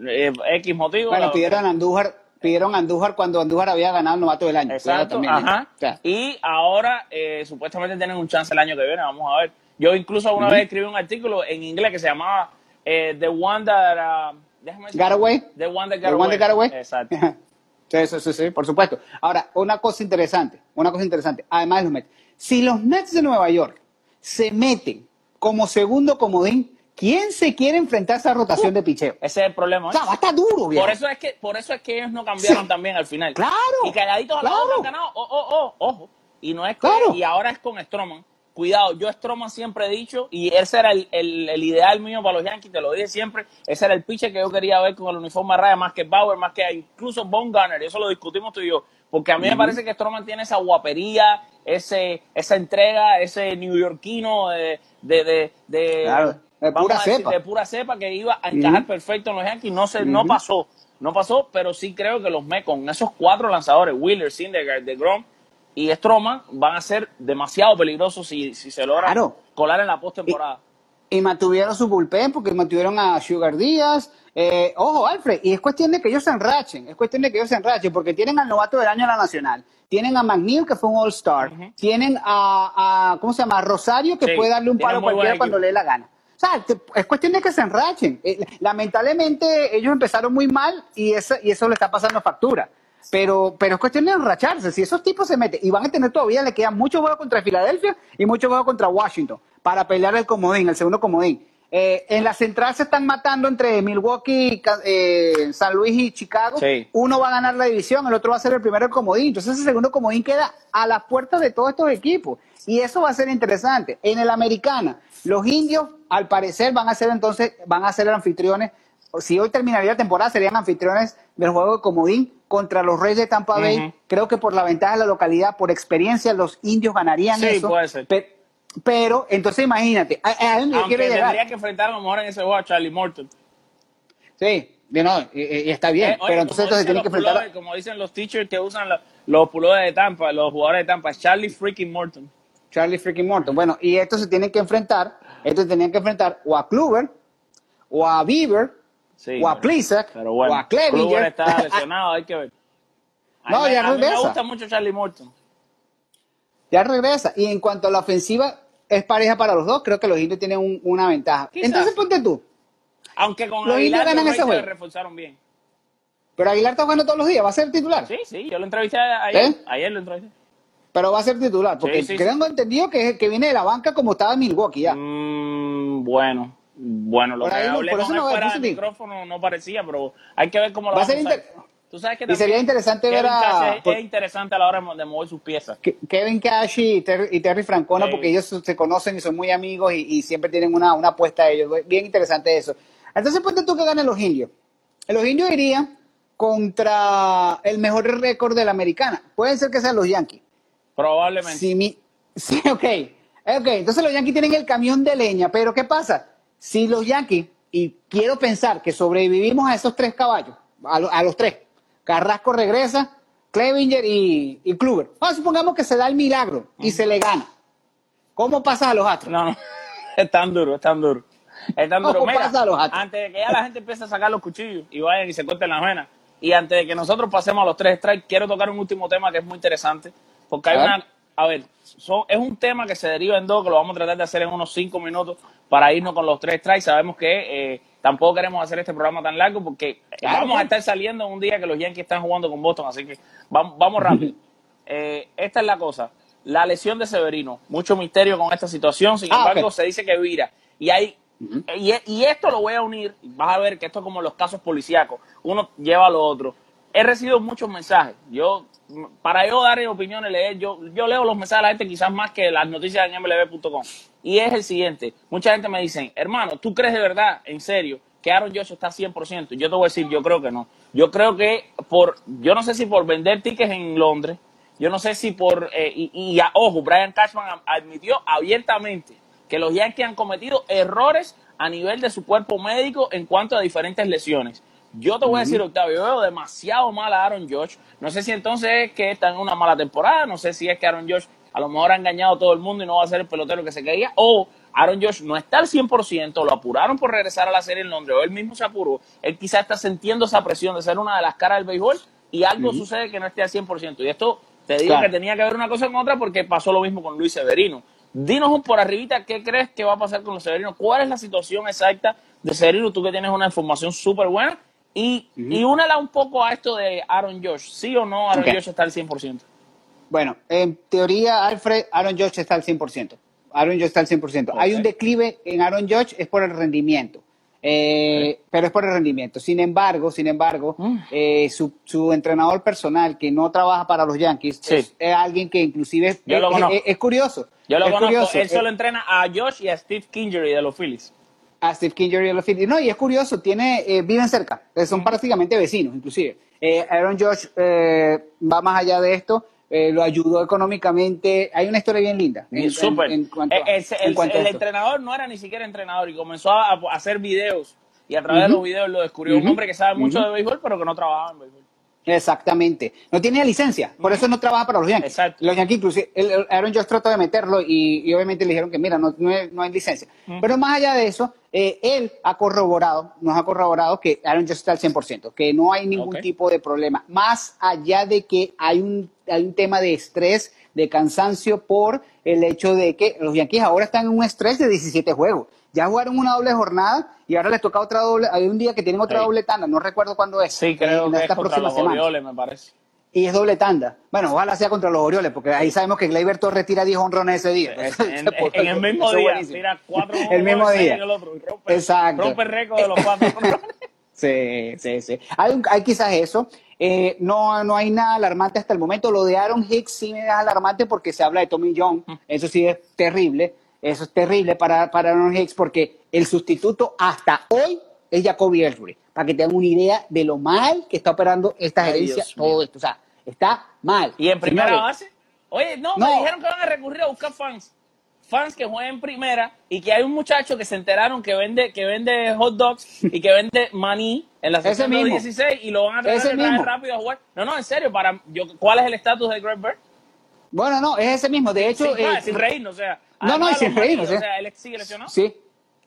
Eh, X motivo. Bueno, pidieron a Andújar, pidieron a Andújar cuando Andújar había ganado el novato del año. Exacto, también, ajá. O sea, Y ahora eh, supuestamente tienen un chance el año que viene, vamos a ver. Yo incluso alguna Ujú. vez escribí un artículo en inglés que se llamaba eh, The One That... uh, déjame decir- Got Away. The One That Got ¿El One that got away? Exacto. Sí, sí, sí, sí, por supuesto. Ahora, una cosa interesante, una cosa interesante, además de los Mets. Si los Mets de Nueva York se meten como segundo comodín, ¿quién se quiere enfrentar a esa rotación de picheo? Ese es el problema. O ¿eh? sea, va a estar duro, viejo. Por eso es que, por eso es que ellos no cambiaron Sí. también al final. Claro, Y calladitos a la claro. han ganado. Oh, oh, oh, ojo. Y no es Claro. y ahora es con Stroman. Cuidado, yo Stroman siempre he dicho, y ese era el, el- el ideal mío para los Yankees, te lo dije siempre, ese era el pitcher que yo quería ver con el uniforme a raya, más que Bauer, más que incluso Von Gunner, eso lo discutimos tú y yo, porque a mí me parece que Stroman tiene esa guapería, ese, esa entrega, ese neoyorquino de, de, de, de- Claro, de pura decir, cepa. de pura cepa que iba a encajar perfecto en los Yankees, no se, no pasó, no pasó, pero sí creo que los Mets con esos cuatro lanzadores, Wheeler, Syndergaard, DeGrom y Stroman, van a ser demasiado peligrosos si, si se logran Claro. colar en la postemporada. Y mantuvieron su bullpen porque mantuvieron a Sugar Díaz. Eh, ojo, Alfred, y es cuestión de que ellos se enrachen, es cuestión de que ellos se enrachen porque tienen al novato del año de la Nacional, tienen a McNeil que fue un All-Star, tienen a, a, ¿cómo se llama? A Rosario que Sí, puede darle un palo cualquiera cuando le dé la gana. O sea, es cuestión de que se enrachen. Eh, lamentablemente ellos empezaron muy mal y, esa, y eso le está pasando factura. Pero, pero es cuestión de enracharse. Si esos tipos se meten y van a tener todavía, le quedan muchos juegos contra Filadelfia y muchos juegos contra Washington para pelear el comodín, el segundo comodín. Eh, en la central se están matando entre Milwaukee, eh, San Luis y Chicago. Sí. Uno va a ganar la división, el otro va a ser el primero del comodín. Entonces ese segundo comodín queda a las puertas de todos estos equipos. Y eso va a ser interesante. En el Americana, los indios, al parecer, van a ser entonces, van a ser anfitriones. Si hoy terminaría la temporada, serían anfitriones del juego de comodín contra los Reyes de Tampa Bay. Creo que por la ventaja de la localidad, por experiencia, los indios ganarían Sí, eso. puede ser. Pe- Pero, entonces imagínate, a, a dónde Aunque llegar. tendría que enfrentar a lo mejor en ese juego a Charlie Morton. Sí, no, y, y está bien, Eh, oye, pero entonces dicen tiene que enfrentar. como dicen los teachers que usan la- los pullovers de Tampa, los jugadores de Tampa, Charlie freaking Morton. Charlie freaking Morton. Bueno, y estos se tienen que enfrentar, estos tenían que enfrentar o a Kluber, o a Bieber, Sí, o a Plisak, Pero bueno, o a Clevinger. Kluber está lesionado, hay que ver. A No, mí, ya a mí me regresa. gusta mucho Charlie Morton. ya regresa. Y en cuanto a la ofensiva, es pareja para los dos. Creo que los indios tienen un- una ventaja. Quizás. Entonces ponte tú. Aunque con Los indios Aguilar ganan los ese juego. reforzaron bien. Pero Aguilar está jugando todos los días, va a ser titular. Sí, sí, yo lo entrevisté ayer. ¿Eh? Ayer lo entrevisté. Pero va a ser titular, porque Sí, sí, creo entendido que, que viene de la banca como estaba Milwaukee ya. Mm, bueno, bueno, lo Por que no- hablé por con no- fuera por del digo. micrófono no parecía, pero hay que ver cómo lo Va a ser inter- Tú sabes que y sería interesante ver a- es, por- es interesante a la hora de mo- de mover sus piezas. Ke- Kevin Cash y Terry, y Terry Francona, Sí. porque ellos se conocen y son muy amigos y, y siempre tienen una, una apuesta a ellos. Bien interesante eso. Entonces, ponte tú que ganen los indios. Los indios irían contra el mejor récord de la americana. Pueden ser que sean los Yankees. Probablemente. Si mi- sí, ok. Ok, entonces los Yankees tienen el camión de leña, pero ¿qué pasa? Si los Yankees, y quiero pensar que sobrevivimos a esos tres caballos, a, lo- a los tres, Carrasco regresa, Clevinger y, y Kluber. Vamos, supongamos que se da el milagro y se le gana. ¿Cómo pasa a los Astros? No, no. Es tan duro, es tan duro. Es tan duro. ¿Cómo Mira, pasa a los Astros? antes de que ya la gente empiece a sacar los cuchillos y vayan y se corten las venas, y antes de que nosotros pasemos a los tres strikes, quiero tocar un último tema que es muy interesante, porque hay A una... A ver, son- es un tema que se deriva en dos, que lo vamos a tratar de hacer en unos cinco minutos para irnos con los tres strikes. Sabemos que eh, tampoco queremos hacer este programa tan largo porque vamos a estar saliendo un día que los Yankees están jugando con Boston, así que vamos, vamos rápido. Eh, esta es la cosa. La lesión de Severino, mucho misterio con esta situación, sin Ah, embargo se dice que vira. Y hay y, y esto lo voy a unir, vas a ver que esto es como los casos policíacos, uno lleva a lo otro. He recibido muchos mensajes. Yo, para yo dar opiniones, leer, yo, yo leo los mensajes de la gente quizás más que las noticias en mlb.com. Y es el siguiente. Mucha gente me dice, hermano, ¿tú crees de verdad, en serio, que Aaron Josh está 100%? Yo te voy a decir, yo creo que no. Yo creo que por, yo no sé si por vender tickets en Londres, yo no sé si por, eh, y, y a- ojo, Brian Cashman admitió abiertamente que los Yankees han cometido errores a nivel de su cuerpo médico en cuanto a diferentes lesiones. Yo te voy a decir, Octavio, yo veo demasiado mal a Aaron Josh. No sé si entonces es que está en una mala temporada, no sé si es que Aaron Josh a lo mejor ha engañado a todo el mundo y no va a ser el pelotero que se quería, o Aaron Josh no está al 100%, lo apuraron por regresar a la serie en Londres, o él mismo se apuró, él quizá está sintiendo esa presión de ser una de las caras del béisbol y algo sucede que no esté al 100%. Y esto te digo Claro. que tenía que ver una cosa con otra porque pasó lo mismo con Luis Severino. Dinos un por arribita qué crees que va a pasar con los Severinos, cuál es la situación exacta de Severino, tú que tienes una información súper buena, y, y únela un poco a esto de Aaron Josh, ¿sí o no Aaron. Josh está al 100%? Bueno, en teoría, Alfred, Aaron Judge está al 100%. Aaron Judge está al 100%. Hay Ok. un declive en Aaron Judge, es por el rendimiento. Eh, Pero es por el rendimiento. Sin embargo, sin embargo, Mm. eh, su, su entrenador personal, que no trabaja para los Yankees, Sí. es, es alguien que inclusive es, es- es curioso. Yo lo es conozco, curioso. él solo Eh, entrena a Josh y a Steve Kingery de los Phillies. A Steve Kinger y a los Phillies. No, y es curioso, tiene, eh, viven cerca, eh, son prácticamente vecinos, inclusive. Eh, Aaron Josh eh, va más allá de esto, lo ayudó económicamente. Hay una historia bien linda. en- Súper. en cuanto el, cuanto entrenador no era ni siquiera entrenador y comenzó a, a hacer videos. Y a través de los videos lo descubrió un hombre que sabe mucho de béisbol, pero que no trabajaba en béisbol. Exactamente. No tenía licencia, por eso no trabaja para los Yankees. Exacto. Los Yankees, inclusive, el- el Aaron Josh trató de meterlo y, y obviamente le dijeron que, mira, no, no, hay, no hay licencia. Pero más allá de eso, eh, él ha corroborado, nos ha corroborado que Aaron Josh está al 100%, que no hay ningún tipo de problema. Más allá de que hay un, hay un tema de estrés, de cansancio por el hecho de que los Yankees ahora están en un estrés de 17 juegos. Ya jugaron una doble jornada y ahora les toca otra doble. Hay un día que tienen otra Sí. doble tanda, no recuerdo cuándo es. Sí, creo en que es estas contra próximas los semanas. Orioles, me parece. Y es doble tanda. Bueno, ojalá sea contra los Orioles, porque ahí sabemos que Gleyber Torres tira 10 honrones ese día. En, Entonces, en- en el mismo día, buenísimo. tira cuatro El mismo día. el otro, y rompe, Exacto. rompe el récord de los cuatro. Sí, sí, sí. Hay, un- hay quizás eso. Eh, no, no hay nada alarmante hasta el momento. Lo de Aaron Hicks sí me da alarmante porque se habla de Tommy John. Eso sí es terrible. Eso es terrible para, para Aaron Hicks porque el sustituto hasta hoy es Jacoby Ellsbury. Para que tengan una idea de lo mal que está operando esta gerencia, todo esto. O sea, está mal. y en primera Señores, base. Oye, no, No. me dijeron que van a recurrir a buscar fans. fans que juegan en primera y que hay un muchacho que se enteraron que vende que vende hot dogs y que vende maní en la sección mismo. 16 y lo van a traer rápido a jugar. No, no, en serio, para yo, ¿cuál es el estatus de Greg Bird? Bueno, no, es ese mismo. De hecho, Sin, eh, sin reírnos, o sea. No, no, y sin reírnos, O ¿eh? sea, él sigue lesionado. Sí,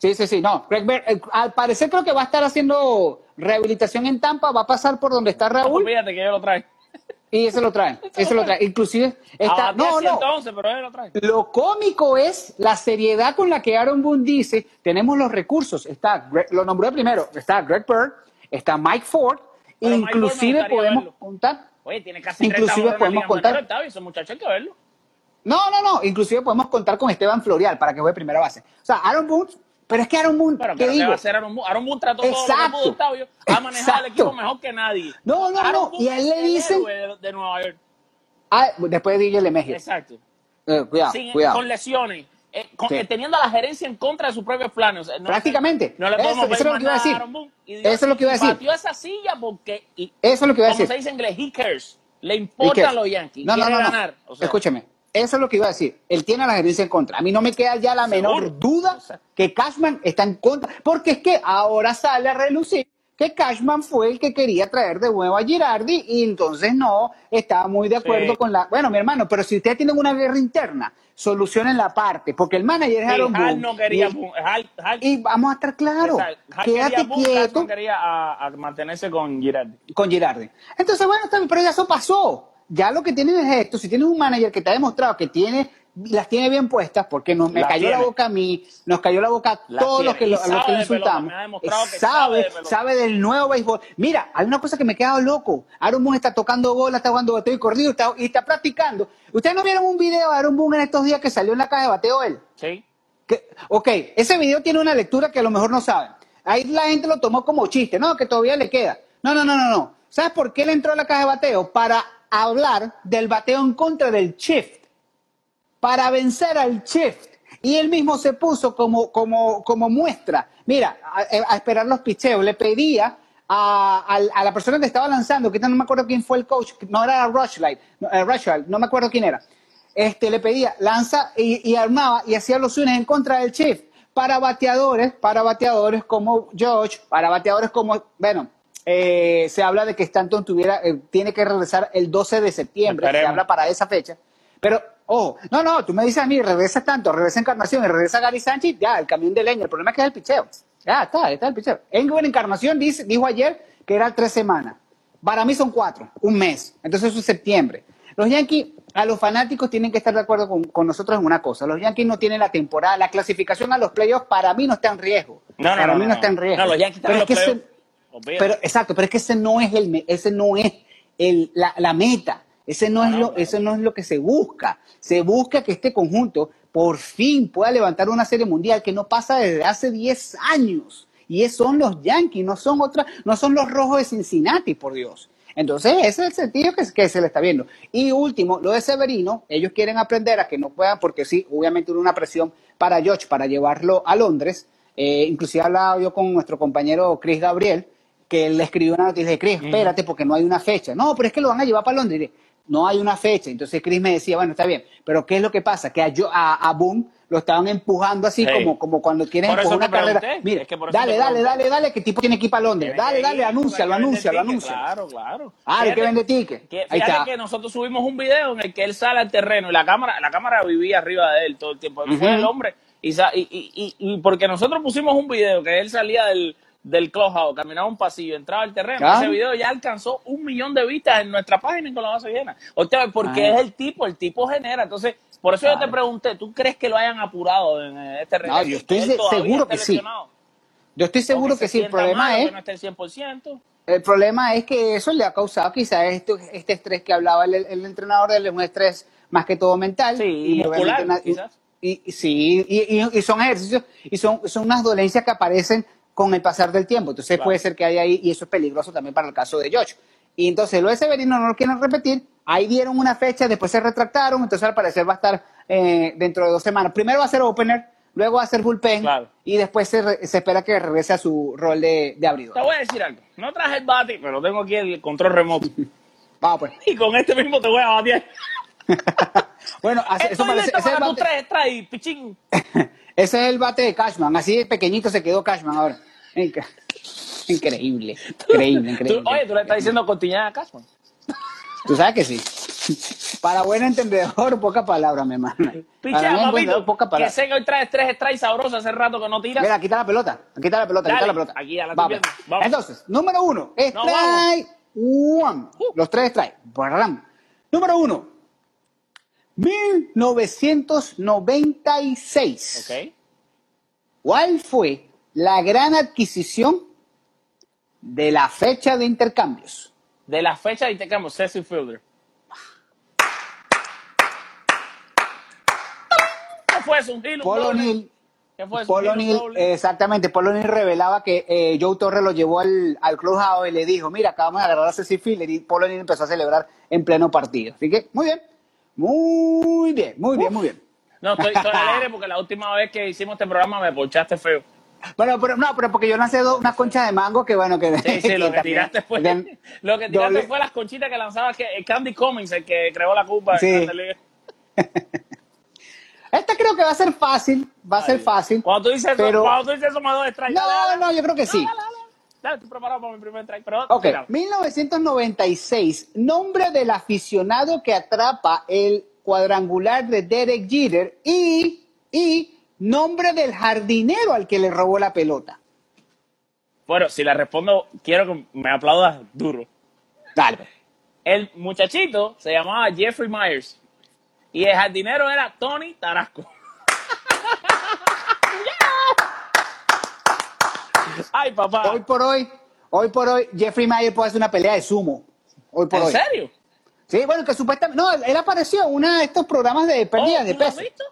sí, sí, sí. No, Greg Bird, eh, al parecer creo que va a estar haciendo rehabilitación en Tampa, va a pasar por donde está Raúl Fíjate que ellos lo traen. y eso lo traen. Eso lo traen. Inclusive está. No, no. 111, pero él lo trae. Lo cómico es la seriedad con la que Aaron Boone dice, tenemos los recursos. Está, Greg- lo nombré primero, está Greg Bird, está Mike Ford, Pero Mike Ford inclusive podemos verlo. contar. Oye, tiene casi Inclusive 30 horas en la podemos contar- Menor, Octavio, ese muchacho hay que verlo. No, no, no, inclusive podemos contar con Esteban Florial para que juegue primera base. O sea, Aaron Boone, pero es que Aaron Boone, Pero, ¿qué pero ¿qué digo? va a hacer Aaron Boone? Aaron Boone trató todo lo que Exacto. pudo, Octavio. Ha manejado el Exacto. equipo mejor que nadie. No, no, Aaron no, Boone y a él le dicen- de, de Nueva York. Ah, después de DJ LeMahieu. Exacto. Eh, cuidado, Sin- cuidado. Con lesiones. eh, con- Sí. eh, teniendo a la gerencia en contra de sus propios planes. O sea, no- Prácticamente. No le podemos Eso- eso es lo que iba a decir. Eso es lo que iba a decir. Batió esa silla porque. y- Eso es lo que iba a como decir. se dice en inglés, he cares. Le ¿Y importan los Yankees. No, no, no, no. ganar. O sea, Escúcheme. Eso es lo que iba a decir. Él tiene a la gerencia en contra. A mí no me queda ya la menor Seguro. duda que Cashman está en contra. Porque es que ahora sale a relucir que Cashman fue el que quería traer de nuevo a Girardi y entonces no estaba muy de acuerdo Sí. con la... Bueno, mi hermano, pero si ustedes tienen una guerra interna, solucionen la parte. Porque el manager es Aaron Boone. no quería. y, Boone, vamos a estar claros. Quédate Boone, quieto Cashman quería a, a mantenerse con Girardi. con Girardi. Entonces, bueno, pero ya eso pasó. Ya lo que tienen es esto. Si tienes un manager que te ha demostrado que tiene las tiene bien puestas, porque nos, me cayó la boca a mí, nos cayó la boca a todos los que, lo, a los que insultamos. sabe sabe, de pelota. sabe del nuevo béisbol. Mira, hay una cosa que me he quedado loco. Aaron Boone está tocando bola, está jugando bateo y corrido está, y está practicando. ¿Ustedes no vieron un video de Aaron Boone en estos días que salió en la caja de bateo él? Sí. Que- ok, ese video tiene una lectura que a lo mejor no saben. Ahí la gente lo tomó como chiste, no, que todavía le queda. No, no, no, no, no. ¿Sabes por qué él entró a la caja de bateo? Para hablar del bateo en contra del shift. Para vencer al shift. Y él mismo se puso como, como, como muestra. Mira, a, a esperar los picheos. Le pedía a, a- la persona que estaba lanzando, que no me acuerdo quién fue el coach, no era Rushlight, no, eh, no me acuerdo quién era este, le pedía, lanza y, armaba y hacía los swings en contra del shift para bateadores, para bateadores como George, para bateadores como, bueno, eh, se habla de que Stanton tuviera, eh, tiene que regresar el 12 de septiembre, se habla para esa fecha, pero, ojo, no, no, tú me dices a mí, regresa tanto, regresa Encarnación y regresa Gary Sánchez, ya, el camión de leña, el problema es que es el picheo, ya está, está el picheo. En Encarnación dice, dijo ayer que era tres semanas, para mí son cuatro, un mes, entonces eso es septiembre. Los Yankees, a los fanáticos tienen que estar de acuerdo con, con nosotros en una cosa. Los Yankees no tienen la temporada, la clasificación a los playoffs para mí no está en riesgo. No, no, para no, mí no, no, está en riesgo. No, los Yankees están en los playoffs. Pero exacto, pero es que ese no es el, ese no es el, la, la meta. Ese no, es lo, claro. eso no es lo que se busca. Se busca que este conjunto por fin pueda levantar una serie mundial que no pasa desde hace 10 años. Y es- son los Yankees, no son otras, no son los rojos de Cincinnati, por Dios. Entonces, ese es el sentido que, que se le está viendo. Y último, lo de Severino, ellos quieren aprender a que no puedan, porque sí, obviamente hubo una presión para George para llevarlo a Londres. Eh, inclusive hablaba yo con nuestro compañero Chris Gabriel, que él le escribió una noticia de Chris, espérate, porque no hay una fecha. No, pero es que lo van a llevar para Londres. Y dije, no hay una fecha. Entonces Chris me decía, bueno, está bien, pero ¿qué es lo que pasa? Que a, yo, a, a Boone lo estaban empujando así Sí. como, como cuando quieren empujar una pregunté. carrera. Mira, Es que dale, dale, dale, dale, que tipo tiene que ir para Londres. Dale, que dale, que vender anúncialo, tickets. anúncialo. Claro, claro. Ah, hay que Fíjate vender tickets. que- Ahí fíjate está. que nosotros subimos un video en el que él sale al terreno y la cámara, la cámara vivía arriba de él todo el tiempo. Él fue Ujú. el hombre. Y, y, y, y- y porque nosotros pusimos un video que él salía del, del clubhouse, caminaba un pasillo, entraba al terreno. Claro. Ese video ya alcanzó un millón de vistas en nuestra página y con la base llena. Porque Ah. es el tipo, el tipo genera. Entonces, por eso yo te pregunté, ¿tú crees que lo hayan apurado en eh, este regreso? yo estoy seguro que sí. Yo estoy seguro que sí. El problema es que no esté el 100%. El problema es que eso le ha causado quizás este, este estrés que hablaba el, el entrenador de un estrés más que todo mental. Sí, y muscular, y- quizás. Y, y- sí, y, y- y son ejercicios, y son, son unas dolencias que aparecen con el pasar del tiempo. Entonces Claro. puede ser que haya ahí, y eso es peligroso también para el caso de George. Y entonces lo de Severino no lo quieren repetir, ahí dieron una fecha, después se retractaron, entonces al parecer va a estar eh, dentro de dos semanas. Primero va a ser opener, luego va a ser bullpen, Claro. y después se, re- se espera que regrese a su rol de, de abridor. Te voy a decir algo. No traje el bate, pero tengo aquí el control remoto. Vamos pues. Y con este mismo te voy a batear. Bueno, eso parece, ese, es el bate, pichín. ese es el bate de Cashman. Así de pequeñito se quedó Cashman ahora. Inc- Increíble. Increíble, Tú- increíble. oye, tú le estás diciendo continuidad a Cashman. Tú sabes que sí. Para buen entendedor, poca palabra, mi hermano. Entendedor, papito. poca Que sé que hoy traes tres strikes sabrosos hace rato que no tiras. Mira, aquí está la pelota. Aquí está la pelota. Aquí está Dale, la pelota. aquí ya la Vamos. viendo. Vamos. Entonces, número uno. Strike No, one. Los tres strikes. Número uno. 1996. Ok. ¿Cuál fue la gran adquisición de la fecha de intercambios? De la fecha de intercambio, Cecil Fielder. ¿Qué fue eso? ¿Un Paul. ¿Qué fue eso? Exactamente, Paul O'Neill revelaba que eh, Joe Torre lo llevó al, al clubhouse y le dijo, mira, acabamos de agarrar a Cecil Fielder y Paul O'Neill empezó a celebrar en pleno partido. Así que, muy bien, muy bien, muy bien, muy bien. No, estoy, estoy alegre porque la última vez que hicimos este programa me ponchaste feo. Bueno, pero no, pero porque yo lancé dos, unas conchas de mango que bueno, que... Sí, sí, lo que tiraste fue, de- lo que tiraste doble- fue las conchitas que lanzaba que, Candy Cummings, el que creó la culpa. Sí. Esta creo que va a ser fácil, va a ser fácil. Cuando tú dices eso, Pero- cuando tú dices eso, me. No, no, yo creo que sí. Dale, estoy preparado para mi primer strike. Pero, Ok, mira, 1996, nombre del aficionado que atrapa el cuadrangular de Derek Jeter y, y nombre del jardinero al que le robó la pelota. Bueno, si la respondo, quiero que me aplaudas duro. Dale. pues. El muchachito se llamaba Jeffrey Myers y el jardinero era Tony Tarasco. Ay, papá. Hoy por hoy, hoy por hoy, Jeffrey Mayer puede hacer una pelea de sumo. Hoy por ¿En hoy. serio? Sí, bueno, que supuestamente. No, él apareció en uno de estos programas de pérdida Oh, de ¿tú lo has peso. visto?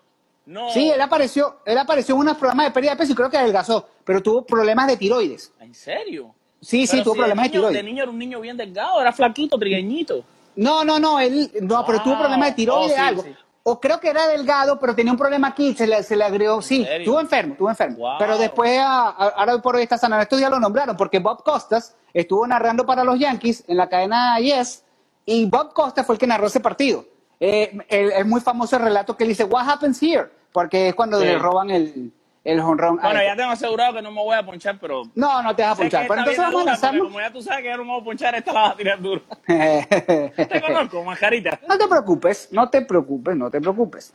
No. Sí, él apareció, él apareció en unos programas de pérdida de peso y creo que adelgazó, pero tuvo problemas de tiroides. ¿En serio? Sí, sí, Pero tuvo si problemas de niño, tiroides. De niño era un niño bien delgado, era flaquito, trigueñito. No, no, no, él, no, pero tuvo Wow. problemas de tiroides Oh, sí, algo. sí. O creo que era delgado, pero tenía un problema aquí, se le, se le agregó, sí, estuvo enfermo, estuvo enfermo. Wow. Pero después, a- a- ahora por hoy está sanando. Estos días lo nombraron porque Bob Costas estuvo narrando para los Yankees en la cadena Yes y Bob Costas fue el que narró ese partido. Eh, el- es muy famoso el relato que él dice, What happens here? Porque es cuando Sí. le roban el, el honrón. Bueno, ya tengo asegurado que no me voy a ponchar, pero. No, no te vas a ponchar. Pero entonces vamos a porque lanzarlo. Como ya tú sabes que yo no me voy a ponchar, esta la vas a tirar duro. Te conozco, mascarita. No te preocupes, no te preocupes, no te preocupes.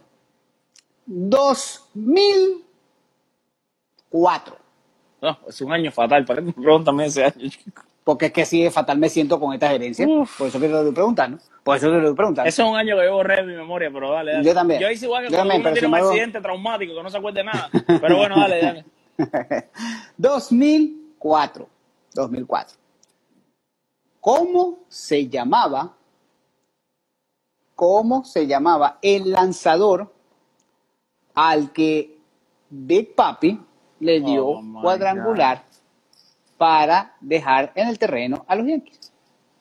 2004. No, es un año fatal, para que me preguntan ese año. chico. Porque es que de fatal me siento con esta gerencia. Uf. Por eso que te lo estoy preguntando. Por eso que te lo estoy preguntando. Ese es un año que yo borré de mi memoria, pero dale, dale. Yo también. Yo hice igual que Yo cuando también, uno tiene un accidente traumático que no se acuerde de nada. Pero bueno, dale, dale. 2004. 2004. ¿Cómo se llamaba? ¿Cómo se llamaba el lanzador al que Big Papi le dio Oh, my cuadrangular para dejar en el terreno a los Yankees?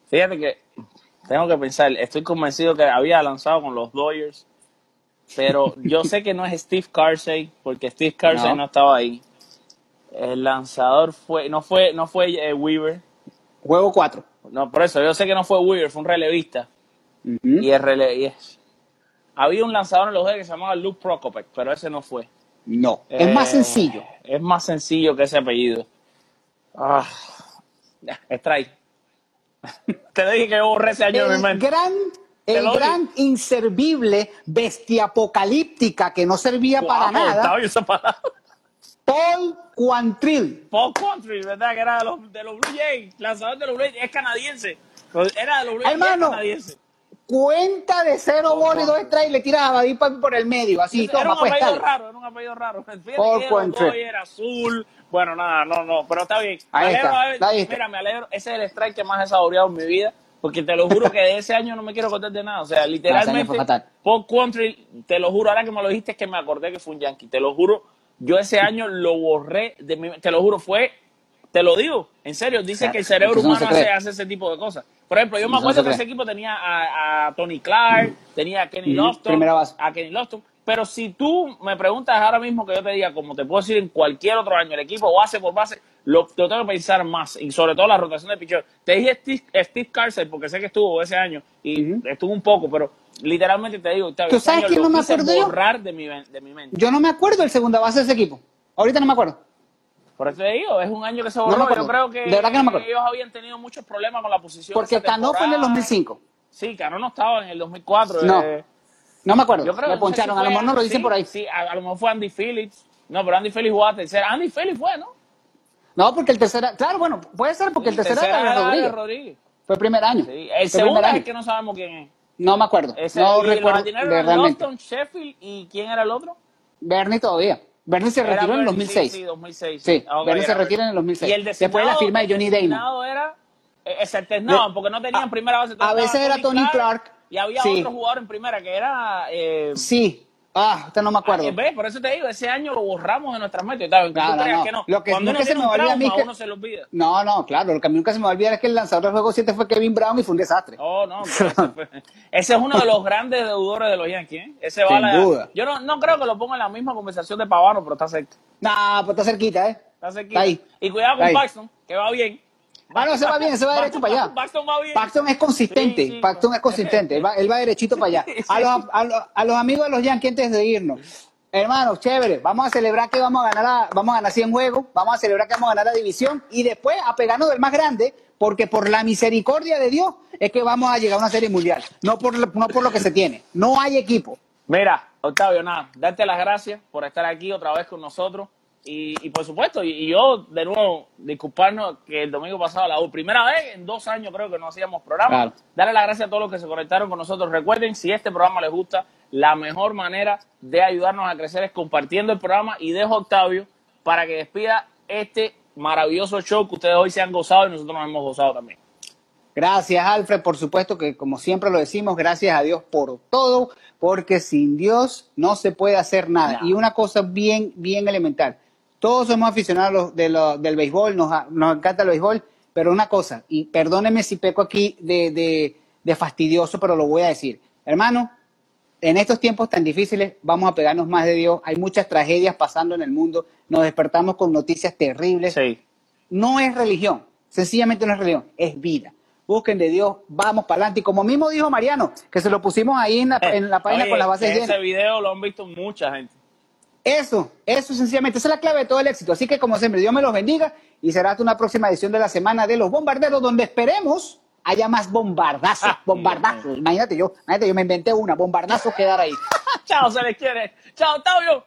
Fíjate que tengo que pensar, estoy convencido que había lanzado con los Dodgers, pero yo sé que no es Steve Carsey, porque Steve Carsey no, No. estaba ahí. El lanzador fue, no fue, no fue eh, Weaver, Juego 4. no, por eso, yo sé que no fue Weaver, fue un relevista. Y el rele y es- Había un lanzador en los Dodgers que se llamaba Luke Prokopek, pero ese no fue. No, es Eh, más sencillo. Es más sencillo que ese apellido. Ah, strike. Te dije que yo borré ese año El gran, el gran inservible bestia apocalíptica que no servía para nada. Paul Quantrill. Paul Country, ¿verdad? Que era de los, de los Blue Jays, lanzador de los Blue Jays, es canadiense. Era de los Blue Jays, Hermano. canadiense. Cuenta de cero bolas y dos Quantrill. strikes y le tiras a Papi por el medio. Así, era toma, un pues apellido raro, era un apellido raro. Paul Quantrill. Quantrill. era azul. Bueno, nada, no, no, pero está bien. Me Ahí alegro, está, ver, ahí. Mira, me alegro. Ese es el strike que más he saboreado en mi vida. Porque te lo juro que de ese año no me quiero acordar de nada. O sea, año literalmente. Paul Country, te lo juro, ahora que me lo dijiste es que me acordé que fue un Yankee. Te lo juro, yo ese año lo borré de mi Te lo juro, fue, te lo digo, en serio, Claro, que el cerebro no humano hace, ese tipo de cosas. Por ejemplo, yo me no acuerdo que ese equipo tenía a, a Tony Clark, tenía a Kenny Ujú, Lofton, a Kenny Lofton. Pero si tú me preguntas ahora mismo que yo te diga, como te puedo decir en cualquier otro año, el equipo base por base, lo, lo tengo que pensar más. Y sobre todo la rotación de picheo. Te dije Steve, Steve Carcel porque sé que estuvo ese año y estuvo un poco, pero literalmente te digo, ¿Tú ese sabes lo no me quise acuerdo yo? borrar de mi, ven- de mi mente. Yo no me acuerdo del segunda base de ese equipo. Ahorita no me acuerdo. Por eso te digo, es un año que se No borró. acuerdo. Yo creo que, De verdad que no me acuerdo. ellos habían tenido muchos problemas con la posición. Porque Cano fue en el temporada. 2005. Sí, Cano no estaba en el 2004. No. eh, No me acuerdo. Yo creo Me no sé poncharon. si a lo mejor no lo dicen sí, por ahí. Sí, a, a lo mejor fue Andy Phillips. No, pero Andy Phillips jugó a tercera. Andy Phillips fue, ¿no? No, porque el tercero. Claro, bueno, puede ser porque el tercero Tercera era era Rodríguez. Rodríguez. Fue el primer año. Sí. El segundo es el que no sabemos quién es. No me acuerdo. Ese, no y recuerdo. Lofton, Sheffield y ¿quién era el otro? Bernie todavía. Bernie se retiró en el Bernie, 2006. Sí, sí, 2006. Sí, Ah, Bernie se retira en el 2006. Y el Después de la designado- firma de Johnny el Damon. designado era. eh, se alternaban De- porque no tenían a- primera base. a veces era Tony Clark. Y había Sí. otro jugador en primera que era. Eh, Sí. Ah, usted no me acuerdo. ¿ves? Por eso te digo, ese año lo borramos de nuestras metas. Que No, no, no. que no. Lo que Cuando nunca uno se me olvida a mí que- uno se lo olvida. No, no, claro. Lo que a mí nunca se me va a olvidar es que el lanzador del juego 7 fue Kevin Brown y fue un desastre. Oh, no, pero ese, fue- ese es uno de los grandes deudores de los Yankees. ¿eh? Ese Sin bala, duda. Yo no, no creo que lo ponga en la misma conversación de Pavano, pero está cerca. Nah, pues está cerquita, ¿eh? Está cerquita. Está ahí. Y cuidado con. Paxton, que va bien. No, se va bien, se va derecho para allá. Paxton va bien. Paxton es consistente, Sí, sí. Paxton es consistente, él va, él va derechito para allá. A los, a, los, a los amigos de los Yankees antes de irnos, hermanos, chévere, vamos a celebrar que vamos a ganar la- vamos a ganar 100 juegos, vamos a celebrar que vamos a ganar la división y después a pegarnos del más grande, porque por la misericordia de Dios es que vamos a llegar a una serie mundial, no por, lo- no por lo que se tiene, no hay equipo. Mira, Octavio, nada, darte las gracias por estar aquí otra vez con nosotros. Y, y por supuesto, y, y yo de nuevo, disculparnos que el domingo pasado, la primera vez en dos años creo que no hacíamos programa. Claro. Darle las gracias a todos los que se conectaron con nosotros. Recuerden, si este programa les gusta, la mejor manera de ayudarnos a crecer es compartiendo el programa y dejo a Octavio para que despida este maravilloso show que ustedes hoy se han gozado y nosotros nos hemos gozado también. Gracias, Alfred, por supuesto que como siempre lo decimos, gracias a Dios por todo, porque sin Dios no se puede hacer nada. Nada. Y una cosa bien, bien elemental, todos somos aficionados de lo- del béisbol, nos, nos encanta el béisbol, pero una cosa, y perdónenme si peco aquí de, de, de fastidioso, pero lo voy a decir, hermano, en estos tiempos tan difíciles vamos a pegarnos más de Dios, hay muchas tragedias pasando en el mundo, nos despertamos con noticias terribles, Sí. no es religión, sencillamente no es religión, es vida. Busquen de Dios, vamos para adelante. Y como mismo dijo Mariano, que se lo pusimos ahí en la, en la página Oye, con las bases llenas. Ese video lo han visto mucha gente. Eso, eso sencillamente, esa es la clave de todo el éxito. Así que como siempre, Dios me los bendiga y será hasta una próxima edición de la Semana de los Bombarderos, donde esperemos haya más bombardazos, bombardazos. Imagínate yo, imagínate yo me inventé una, bombardazos quedar ahí. Chao, se les quiere. Chao, Octavio.